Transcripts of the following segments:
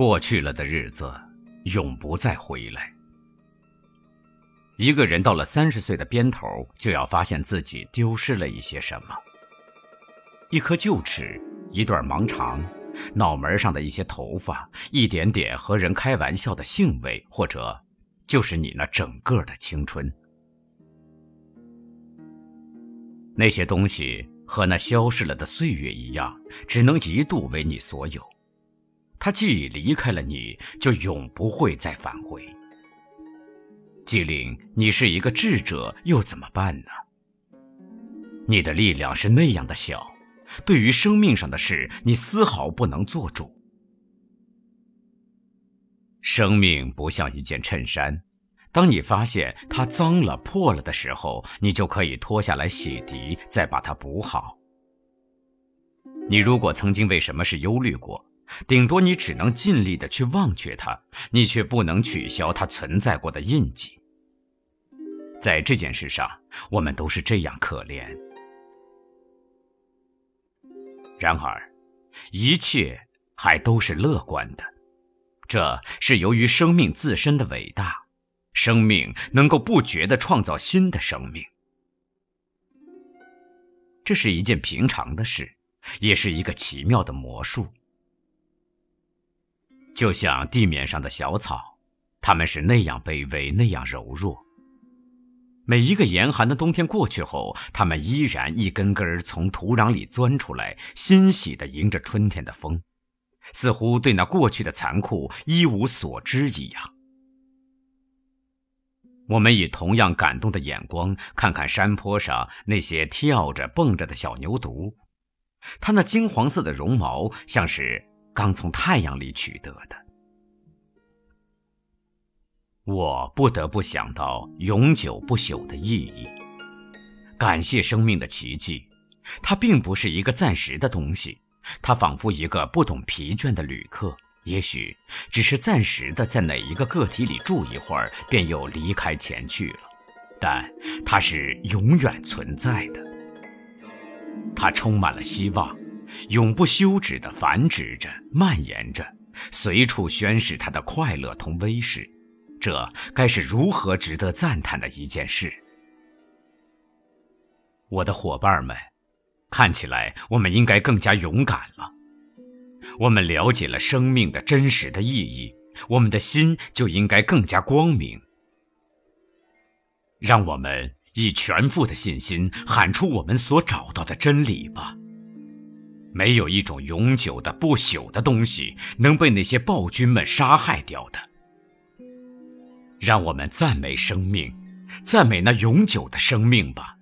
过去了的日子，永不再回来。一个人到了三十岁的边头，就要发现自己丢失了一些什么：一颗臼齿，一段盲肠，脑门上的一些头发，一点点和人开玩笑的兴味，或者就是你那整个的青春。那些东西和那消逝了的岁月一样，只能一度为你所有。他既已离开了你，就永不会再返回。纪灵，你是一个智者，又怎么办呢？你的力量是那样的小，对于生命上的事，你丝毫不能做主。生命不像一件衬衫，当你发现它脏了、破了的时候，你就可以脱下来洗涤，再把它补好。你如果曾经为什么是忧虑过，顶多你只能尽力的去忘却它，你却不能取消它存在过的印记。在这件事上，我们都是这样可怜。然而，一切还都是乐观的，这是由于生命自身的伟大，生命能够不觉的创造新的生命。这是一件平常的事，也是一个奇妙的魔术。就像地面上的小草，它们是那样卑微，那样柔弱。每一个严寒的冬天过去后，它们依然一根根从土壤里钻出来，欣喜地迎着春天的风，似乎对那过去的残酷一无所知一样。我们以同样感动的眼光看看山坡上那些跳着蹦着的小牛犊，它那金黄色的绒毛像是刚从太阳里取得的。我不得不想到永久不朽的意义。感谢生命的奇迹，它并不是一个暂时的东西，它仿佛一个不懂疲倦的旅客，也许只是暂时的在哪一个个体里住一会儿，便又离开前去了。但它是永远存在的，它充满了希望，永不休止地繁殖着、蔓延着，随处宣示它的快乐同威势。这该是如何值得赞叹的一件事！我的伙伴们，看起来我们应该更加勇敢了。我们了解了生命的真实的意义，我们的心就应该更加光明。让我们以全副的信心喊出我们所找到的真理吧！没有一种永久的、不朽的东西能被那些暴君们杀害掉的。让我们赞美生命，赞美那永久的生命吧。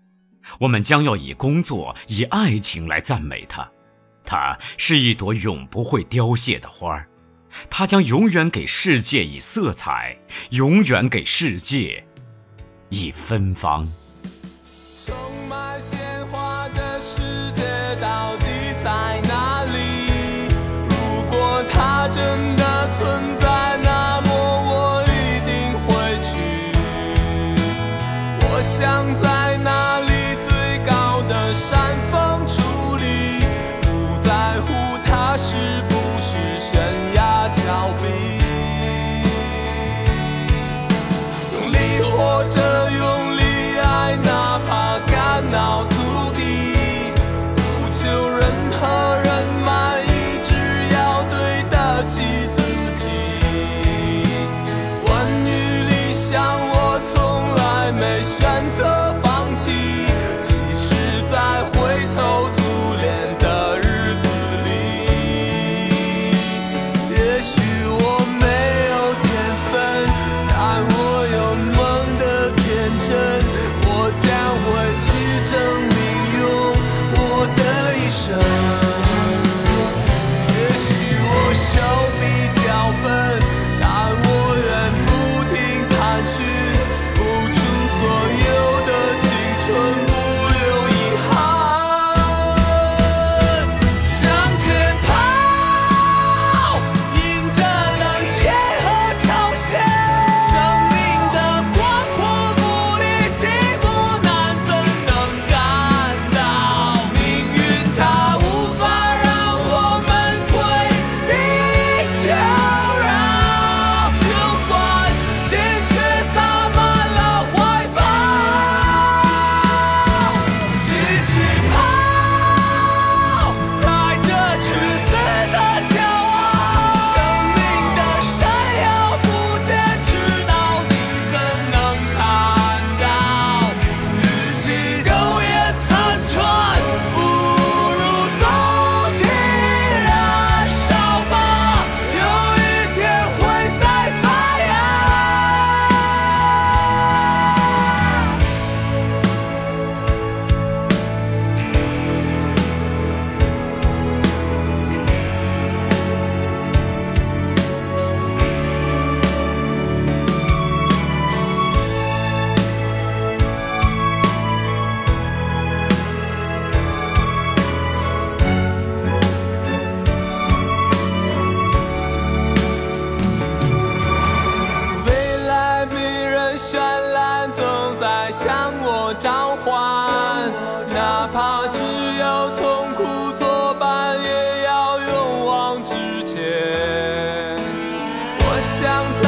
我们将要以工作、以爱情来赞美它。它是一朵永不会凋谢的花儿，它将永远给世界以色彩，永远给世界以芬芳。它选择放弃。想在